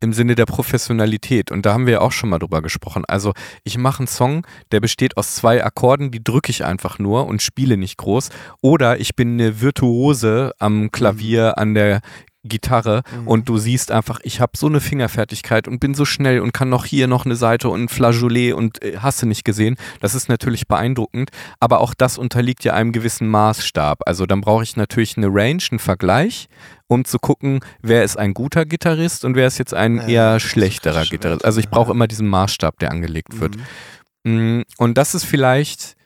im Sinne der Professionalität. Und da haben wir ja auch schon mal drüber gesprochen. Also ich mache einen Song, der besteht aus zwei Akkorden, die drücke ich einfach nur und spiele nicht groß. Oder ich bin eine Virtuose am Klavier, an der Gitarre mhm. und du siehst einfach, ich habe so eine Fingerfertigkeit und bin so schnell und kann noch hier noch eine Seite und ein Flageolet und äh, hast du nicht gesehen. Das ist natürlich beeindruckend, aber auch das unterliegt ja einem gewissen Maßstab. Also dann brauche ich natürlich eine Range, einen Vergleich, um zu gucken, wer ist ein guter Gitarrist und wer ist jetzt ein ja, eher schlechterer Gitarrist. Also ich brauche immer diesen Maßstab, der angelegt wird. Mhm. Mm, und das ist vielleicht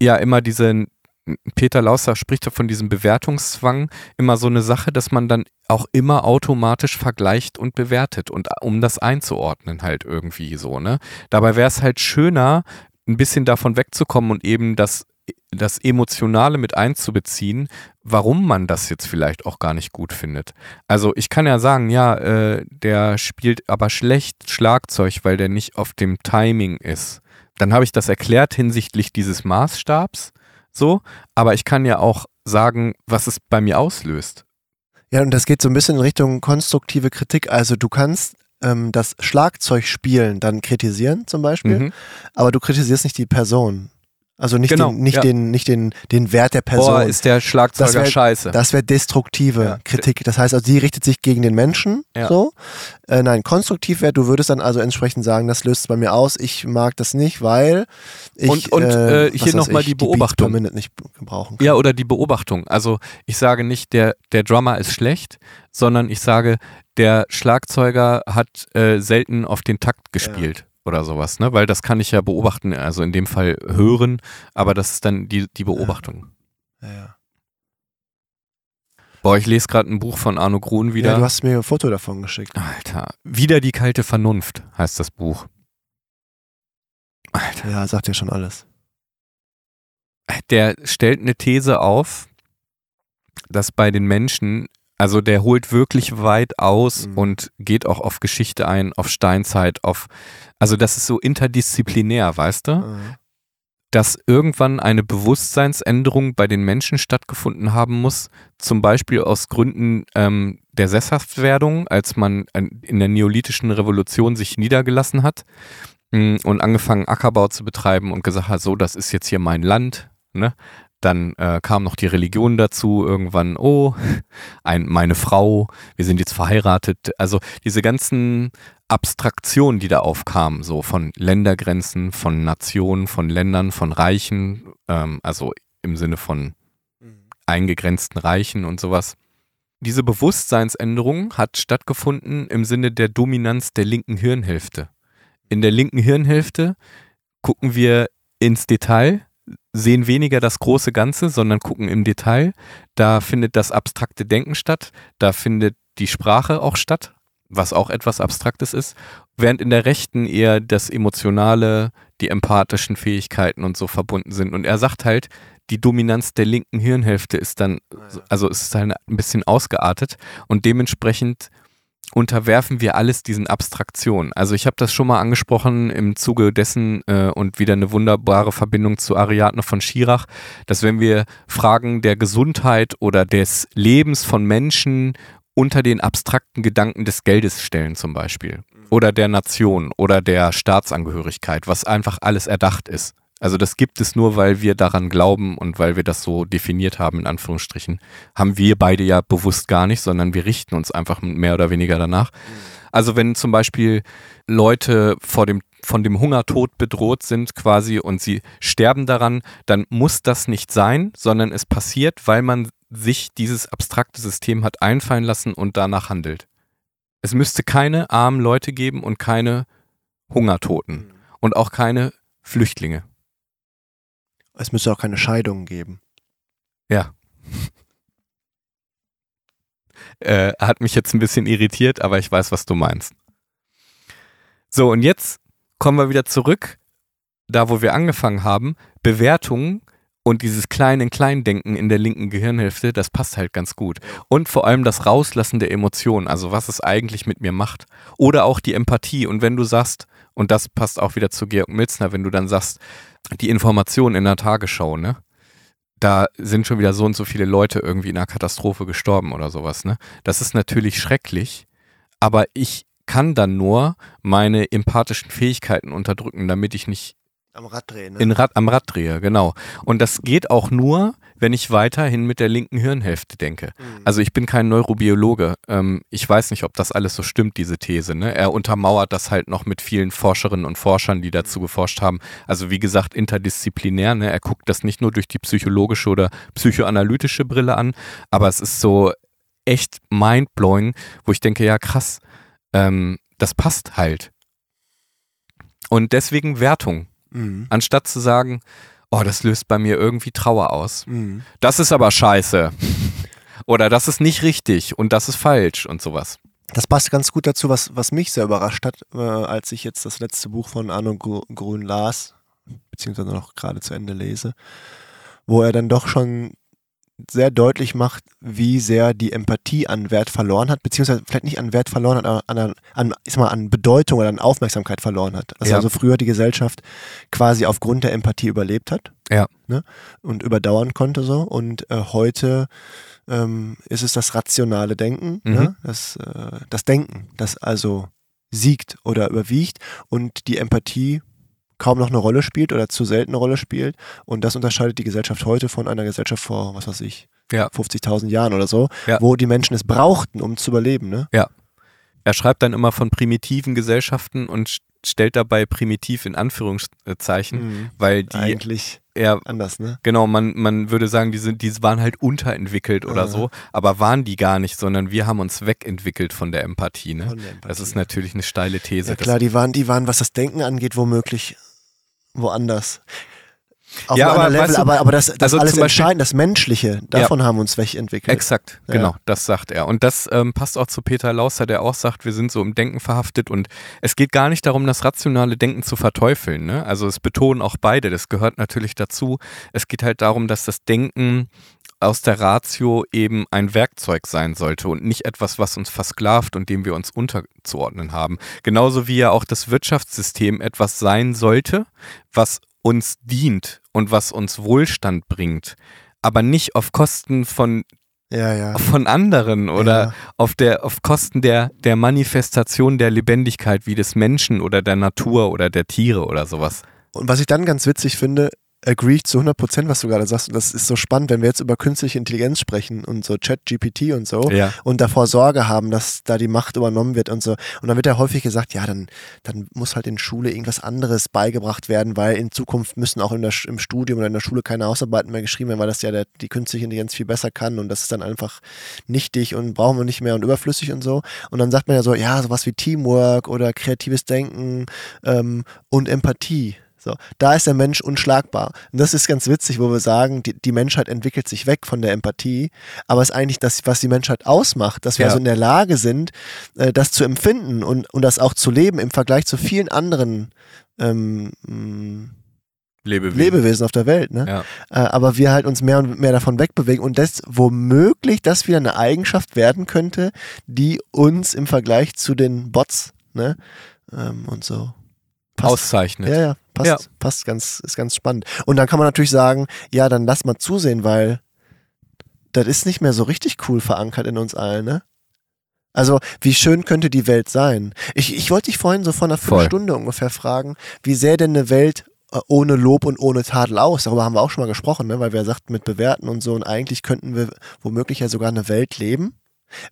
ja immer diese Peter Lausser spricht ja von diesem Bewertungszwang, immer so eine Sache, dass man dann auch immer automatisch vergleicht und bewertet und um das einzuordnen halt irgendwie so, ne? Dabei wäre es halt schöner, ein bisschen davon wegzukommen und eben das das Emotionale mit einzubeziehen, warum man das jetzt vielleicht auch gar nicht gut findet. Also ich kann ja sagen, ja, äh, der spielt aber schlecht Schlagzeug, weil der nicht auf dem Timing ist. Dann habe ich das erklärt hinsichtlich dieses Maßstabs so, aber ich kann ja auch sagen, was es bei mir auslöst. Ja, und das geht so ein bisschen in Richtung konstruktive Kritik. Also du kannst ähm, das Schlagzeugspielen dann kritisieren zum Beispiel, mhm. aber du kritisierst nicht die Person. Also nicht, genau, den, nicht, ja. den, nicht den, den Wert der Person. Boah, ist der Schlagzeuger das wär, scheiße. Das wäre destruktive ja. Kritik. Das heißt, also die richtet sich gegen den Menschen. Ja. So. Äh, nein, konstruktiv wäre, du würdest dann also entsprechend sagen, das löst es bei mir aus, ich mag das nicht, weil ich Und, und äh, äh hier nochmal die Beobachtung. Die nicht gebrauchen kann. Ja, oder die Beobachtung. Also ich sage nicht, der, der Drummer ist schlecht, sondern ich sage, der Schlagzeuger hat äh, selten auf den Takt gespielt oder sowas, ne? Weil das kann ich ja beobachten, also in dem Fall hören, aber das ist dann die, die Beobachtung. Ja, ja. Boah, ich lese gerade ein Buch von Arno Grun wieder. Ja, du hast mir ein Foto davon geschickt. Alter. Wieder die kalte Vernunft heißt das Buch. Alter. Ja, sagt ja schon alles. Der stellt eine These auf, dass bei den Menschen also der holt wirklich weit aus mhm. und geht auch auf Geschichte ein, auf Steinzeit, auf, also das ist so interdisziplinär, weißt du? Mhm. Dass irgendwann eine Bewusstseinsänderung bei den Menschen stattgefunden haben muss, zum Beispiel aus Gründen ähm, der Sesshaftwerdung, als man in der neolithischen Revolution sich niedergelassen hat mm, und angefangen Ackerbau zu betreiben und gesagt hat, so, das ist jetzt hier mein Land, ne? Dann äh, kam noch die Religion dazu, irgendwann, oh, ein, meine Frau, wir sind jetzt verheiratet. Also diese ganzen Abstraktionen, die da aufkamen, so von Ländergrenzen, von Nationen, von Ländern, von Reichen, ähm, also im Sinne von mhm. eingegrenzten Reichen und sowas. Diese Bewusstseinsänderung hat stattgefunden im Sinne der Dominanz der linken Hirnhälfte. In der linken Hirnhälfte gucken wir ins Detail, sehen weniger das große Ganze, sondern gucken im Detail. Da findet das abstrakte Denken statt, da findet die Sprache auch statt, was auch etwas Abstraktes ist, während in der Rechten eher das Emotionale, die empathischen Fähigkeiten und so verbunden sind. Und er sagt halt, die Dominanz der linken Hirnhälfte ist dann, ah, also ist halt ein bisschen ausgeartet und dementsprechend unterwerfen wir alles diesen Abstraktionen. Also ich habe das schon mal angesprochen im Zuge dessen äh, und wieder eine wunderbare Verbindung zu Ariadne von Schirach, dass wenn wir Fragen der Gesundheit oder des Lebens von Menschen unter den abstrakten Gedanken des Geldes stellen zum Beispiel oder der Nation oder der Staatsangehörigkeit, was einfach alles erdacht ist. Also das gibt es nur, weil wir daran glauben und weil wir das so definiert haben, in Anführungsstrichen. Haben wir beide ja bewusst gar nicht, sondern wir richten uns einfach mehr oder weniger danach. Also wenn zum Beispiel Leute vor dem, von dem Hungertod bedroht sind quasi und sie sterben daran, dann muss das nicht sein, sondern es passiert, weil man sich dieses abstrakte System hat einfallen lassen und danach handelt. Es müsste keine armen Leute geben und keine Hungertoten und auch keine Flüchtlinge. Es müsste auch keine Scheidungen geben. Ja. Äh, hat mich jetzt ein bisschen irritiert, aber ich weiß, was du meinst. So, und jetzt kommen wir wieder zurück, da wo wir angefangen haben. Bewertungen und dieses kleine Kleindenken in der linken Gehirnhälfte, das passt halt ganz gut. Und vor allem das Rauslassen der Emotionen, also was es eigentlich mit mir macht. Oder auch die Empathie. Und wenn du sagst, und das passt auch wieder zu Georg Milzner, wenn du dann sagst, die Informationen in der Tagesschau, ne? Da sind schon wieder so und so viele Leute irgendwie in einer Katastrophe gestorben oder sowas, ne? Das ist natürlich schrecklich, aber ich kann dann nur meine empathischen Fähigkeiten unterdrücken, damit ich nicht Am Rad drehen, ne? in Rad, am Rad drehe, genau. Und das geht auch nur, wenn ich weiterhin mit der linken Hirnhälfte denke. Mhm. Also ich bin kein Neurobiologe. Ähm, ich weiß nicht, ob das alles so stimmt, diese These. Ne? Er untermauert das halt noch mit vielen Forscherinnen und Forschern, die dazu geforscht haben. Also wie gesagt, interdisziplinär. Ne? Er guckt das nicht nur durch die psychologische oder psychoanalytische Brille an, aber es ist so echt mindblowing, wo ich denke, ja krass, ähm, das passt halt. Und deswegen Wertung. Mhm. Anstatt zu sagen, oh, das löst bei mir irgendwie Trauer aus. Mhm. Das ist aber scheiße. Oder das ist nicht richtig und das ist falsch und sowas. Das passt ganz gut dazu, was, was mich sehr überrascht hat, äh, als ich jetzt das letzte Buch von Arno Grün las, beziehungsweise noch gerade zu Ende lese, wo er dann doch schon sehr deutlich macht, wie sehr die Empathie an Wert verloren hat, beziehungsweise vielleicht nicht an Wert verloren hat, aber an, an, ich sag mal, an Bedeutung oder an Aufmerksamkeit verloren hat. Dass Ja. also früher die Gesellschaft quasi aufgrund der Empathie überlebt hat Ja. ne? und überdauern konnte so. Und äh, heute ähm, ist es das rationale Denken, Mhm. ne? das, äh, das Denken, das also siegt oder überwiegt und die Empathie kaum noch eine Rolle spielt oder zu selten eine Rolle spielt. Und das unterscheidet die Gesellschaft heute von einer Gesellschaft vor, was weiß ich, Ja. 50.000 Jahren oder so, Ja. wo die Menschen es brauchten, um zu überleben. Ne? Er schreibt dann immer von primitiven Gesellschaften und st- stellt dabei primitiv in Anführungszeichen, Mhm. weil die Eigentlich eher anders, ne? Genau, man, man würde sagen, die, sind, die waren halt unterentwickelt oder Aha. so, aber waren die gar nicht, sondern wir haben uns wegentwickelt von der Empathie. Ne? Von der Empathie. Das ist natürlich eine steile These. Ja klar, die waren, die waren, was das Denken angeht, womöglich woanders. Auf Ja, einem aber Level, weißt du, aber, aber das, das also alles Entscheidende, das Menschliche, davon haben wir uns wegentwickelt. exakt, Ja. genau, das sagt er. Und das ähm, passt auch zu Peter Lausser, der auch sagt, wir sind so im Denken verhaftet und es geht gar nicht darum, das rationale Denken zu verteufeln. Ne? Also es betonen auch beide, das gehört natürlich dazu. Es geht halt darum, dass das Denken aus der Ratio eben ein Werkzeug sein sollte und nicht etwas, was uns versklavt und dem wir uns unterzuordnen haben. Genauso wie ja auch das Wirtschaftssystem etwas sein sollte, was uns dient und was uns Wohlstand bringt, aber nicht auf Kosten von, Ja, ja. von anderen oder Ja. auf, der, auf Kosten der, der Manifestation der Lebendigkeit wie des Menschen oder der Natur oder der Tiere oder sowas. Und was ich dann ganz witzig finde, agree ich zu 100 Prozent, was du gerade sagst. Und das ist so spannend, wenn wir jetzt über künstliche Intelligenz sprechen und so Chat-GPT und so Ja. und davor Sorge haben, dass da die Macht übernommen wird und so. Und dann wird ja häufig gesagt, ja, dann, dann muss halt in Schule irgendwas anderes beigebracht werden, weil in Zukunft müssen auch in der, im Studium oder in der Schule keine Hausarbeiten mehr geschrieben werden, weil das ja der, die künstliche Intelligenz viel besser kann und das ist dann einfach nichtig und brauchen wir nicht mehr und überflüssig und so. Und dann sagt man ja so, ja, sowas wie Teamwork oder kreatives Denken ähm, und Empathie. So, da ist der Mensch unschlagbar. Und das ist ganz witzig, wo wir sagen, die, die Menschheit entwickelt sich weg von der Empathie, aber es ist eigentlich das, was die Menschheit ausmacht, dass wir Ja. also in der Lage sind, äh, das zu empfinden und, und das auch zu leben im Vergleich zu vielen anderen ähm, Lebewesen. Lebewesen auf der Welt. Ne? Ja. Äh, aber wir halt uns mehr und mehr davon wegbewegen und das womöglich das wieder eine Eigenschaft werden könnte, die uns im Vergleich zu den Bots ne? ähm, und so passt. Auszeichnet. Ja, ja, passt, Ja. passt ganz, ist ganz spannend. Und dann kann man natürlich sagen, ja, dann lass mal zusehen, weil das ist nicht mehr so richtig cool verankert in uns allen, ne? Also, wie schön könnte die Welt sein? Ich, ich wollte dich vorhin so vor einer. Viertelstunde ungefähr fragen, wie sähe denn eine Welt äh, ohne Lob und ohne Tadel aus? Darüber haben wir auch schon mal gesprochen, ne? weil wir sagten mit Bewerten und so. Und eigentlich könnten wir womöglich ja sogar eine Welt leben,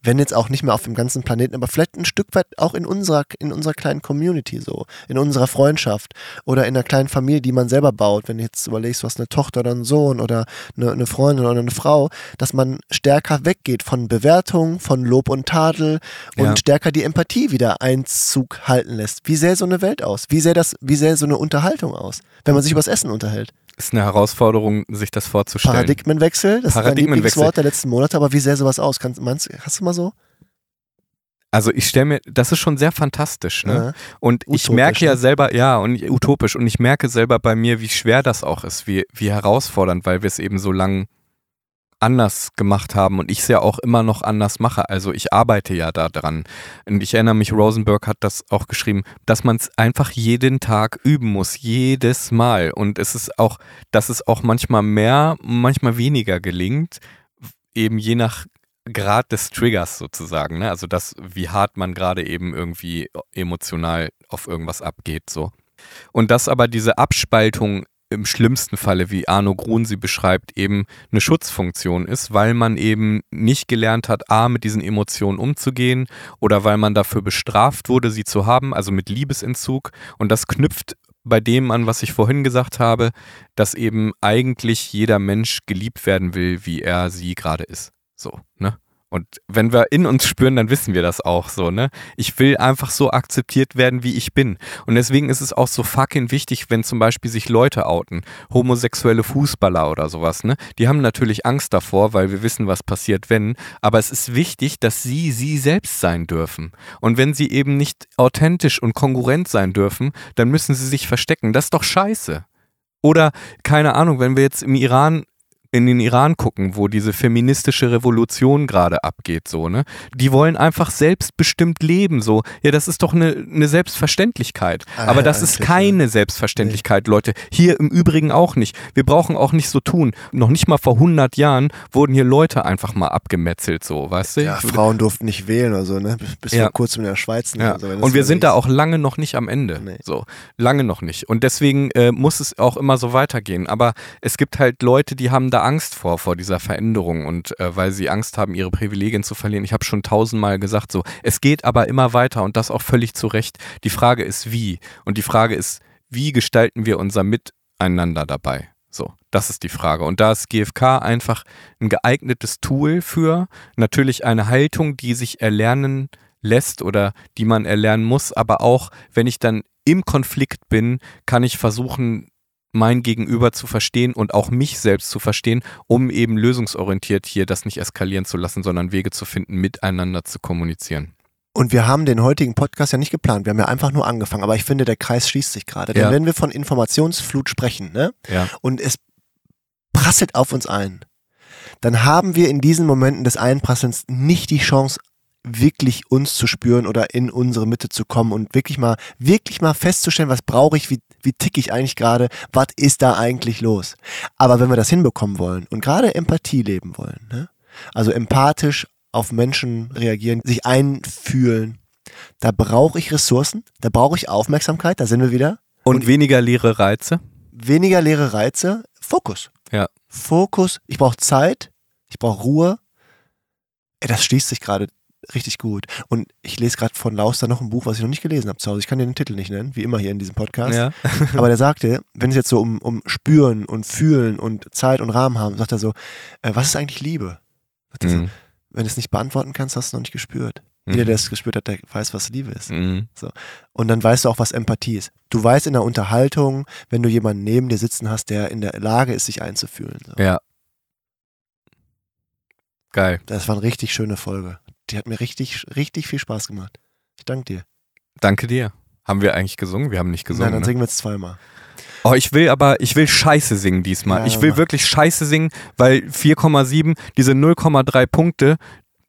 wenn jetzt auch nicht mehr auf dem ganzen Planeten, aber vielleicht ein Stück weit auch in unserer, in unserer kleinen Community so, in unserer Freundschaft oder in einer kleinen Familie, die man selber baut. Wenn du jetzt überlegst, du hast eine Tochter oder einen Sohn oder eine, eine Freundin oder eine Frau, dass man stärker weggeht von Bewertung, von Lob und Tadel und Ja. stärker die Empathie wieder Einzug halten lässt. Wie sähe so eine Welt aus? Wie sähe das, wie sähe so eine Unterhaltung aus, wenn man sich übers Essen unterhält? Ist eine Herausforderung, sich das vorzustellen. Paradigmenwechsel, das Paradigmenwechsel. ist dein Lieblingswort der letzten Monate, aber wie sähe sowas aus? Kannst, meinst, hast du mal so? Also ich stelle mir, das ist schon sehr fantastisch, ne? Ja. Und ich Utopisch, merke ja ne? selber, ja, und utopisch, und ich merke selber bei mir, wie schwer das auch ist, wie, wie herausfordernd, weil wir es eben so lang anders gemacht haben und ich es ja auch immer noch anders mache. Also ich arbeite ja da dran. Und ich erinnere mich, Rosenberg hat das auch geschrieben, dass man es einfach jeden Tag üben muss, jedes Mal. Und es ist auch, dass es auch manchmal mehr, manchmal weniger gelingt, eben je nach Grad des Triggers sozusagen. Ne? Also das, wie hart man gerade eben irgendwie emotional auf irgendwas abgeht. So. Und dass aber diese Abspaltung im schlimmsten Falle, wie Arno Grun sie beschreibt, eben eine Schutzfunktion ist, weil man eben nicht gelernt hat, A, mit diesen Emotionen umzugehen oder weil man dafür bestraft wurde, sie zu haben, also mit Liebesentzug. Und das knüpft bei dem an, was ich vorhin gesagt habe, dass eben eigentlich jeder Mensch geliebt werden will, wie er sie gerade ist. So, ne? Und wenn wir in uns spüren, dann wissen wir das auch so, ne? Ich will einfach so akzeptiert werden, wie ich bin. Und deswegen ist es auch so fucking wichtig, wenn zum Beispiel sich Leute outen, homosexuelle Fußballer oder sowas, ne? Die haben natürlich Angst davor, weil wir wissen, was passiert, wenn. Aber es ist wichtig, dass sie sie selbst sein dürfen. Und wenn sie eben nicht authentisch und kongruent sein dürfen, dann müssen sie sich verstecken. Das ist doch scheiße. Oder, keine Ahnung, wenn wir jetzt im Iran in den Iran gucken, wo diese feministische Revolution gerade abgeht, so, ne? Die wollen einfach selbstbestimmt leben, so. Ja, das ist doch eine, eine Selbstverständlichkeit. Ah, Aber das ist keine Selbstverständlichkeit, Leute. Hier im Übrigen auch nicht. Wir brauchen auch nicht so tun. Noch nicht mal vor 100 Jahren wurden hier Leute einfach mal abgemetzelt, so, weißt du? Ja, Frauen durften nicht wählen oder so, ne? Bis Ja. vor kurzem in der Schweiz. ne? Ja. Also, und wir sind da auch lange noch nicht am Ende. Nee. So, lange noch nicht. Und deswegen äh, muss es auch immer so weitergehen. Aber es gibt halt Leute, die haben da Angst vor, vor dieser Veränderung und äh, weil sie Angst haben, ihre Privilegien zu verlieren. Ich habe schon tausendmal gesagt, so, es geht aber immer weiter und das auch völlig zu Recht. Die Frage ist, wie? Und die Frage ist, wie gestalten wir unser Miteinander dabei? So, das ist die Frage. Und da ist GFK einfach ein geeignetes Tool für natürlich eine Haltung, die sich erlernen lässt oder die man erlernen muss, aber auch, wenn ich dann im Konflikt bin, kann ich versuchen, mein Gegenüber zu verstehen und auch mich selbst zu verstehen, um eben lösungsorientiert hier das nicht eskalieren zu lassen, sondern Wege zu finden, miteinander zu kommunizieren. Und wir haben den heutigen Podcast ja nicht geplant. Wir haben ja einfach nur angefangen. Aber ich finde, der Kreis schließt sich gerade. Denn Ja. wenn wir von Informationsflut sprechen, ne? Ja. Und es prasselt auf uns ein, dann haben wir in diesen Momenten des Einprasselns nicht die Chance, wirklich uns zu spüren oder in unsere Mitte zu kommen und wirklich mal, wirklich mal festzustellen, was brauche ich, wie, wie tick ich eigentlich gerade, was ist da eigentlich los. Aber wenn wir das hinbekommen wollen und gerade Empathie leben wollen, ne? also empathisch auf Menschen reagieren, sich einfühlen, da brauche ich Ressourcen, da brauche ich Aufmerksamkeit, da sind wir wieder. Und, weniger leere Reize. Weniger leere Reize, Fokus. Ja. Fokus, ich brauche Zeit, ich brauche Ruhe. Ey, das schließt sich gerade richtig gut. Und ich lese gerade von Lauster noch ein Buch, was ich noch nicht gelesen habe zu Hause. Ich kann dir den Titel nicht nennen, wie immer hier in diesem Podcast. Ja. Aber der sagte, wenn es jetzt so um, um Spüren und Fühlen und Zeit und Rahmen haben, sagt er so, äh, was ist eigentlich Liebe? Er so, Mhm. wenn du es nicht beantworten kannst, hast du es noch nicht gespürt. Jeder, der es gespürt hat, der weiß, was Liebe ist. Mhm. Und dann weißt du auch, was Empathie ist. Du weißt in der Unterhaltung, wenn du jemanden neben dir sitzen hast, der in der Lage ist, sich einzufühlen. So. Ja. Geil. Das war eine richtig schöne Folge. Die hat mir richtig, richtig viel Spaß gemacht. Ich danke dir. Danke dir. Haben wir eigentlich gesungen? Wir haben nicht gesungen. Nein, dann ne? singen wir jetzt zweimal. Oh, ich will aber, ich will Scheiße singen diesmal. Ja, ich will wirklich Scheiße singen, weil 4,7, diese 0,3 Punkte,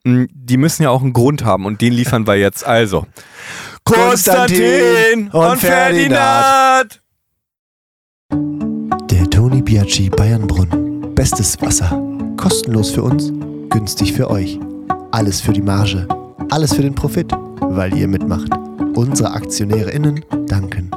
mh, die müssen ja auch einen Grund haben und den liefern wir jetzt. Also. Konstantin und Ferdinand. Der Tony Biaggi Bayernbrunnen. Bestes Wasser. Kostenlos für uns, günstig für euch. Alles für die Marge. Alles für den Profit, weil ihr mitmacht. Unsere AktionärInnen danken.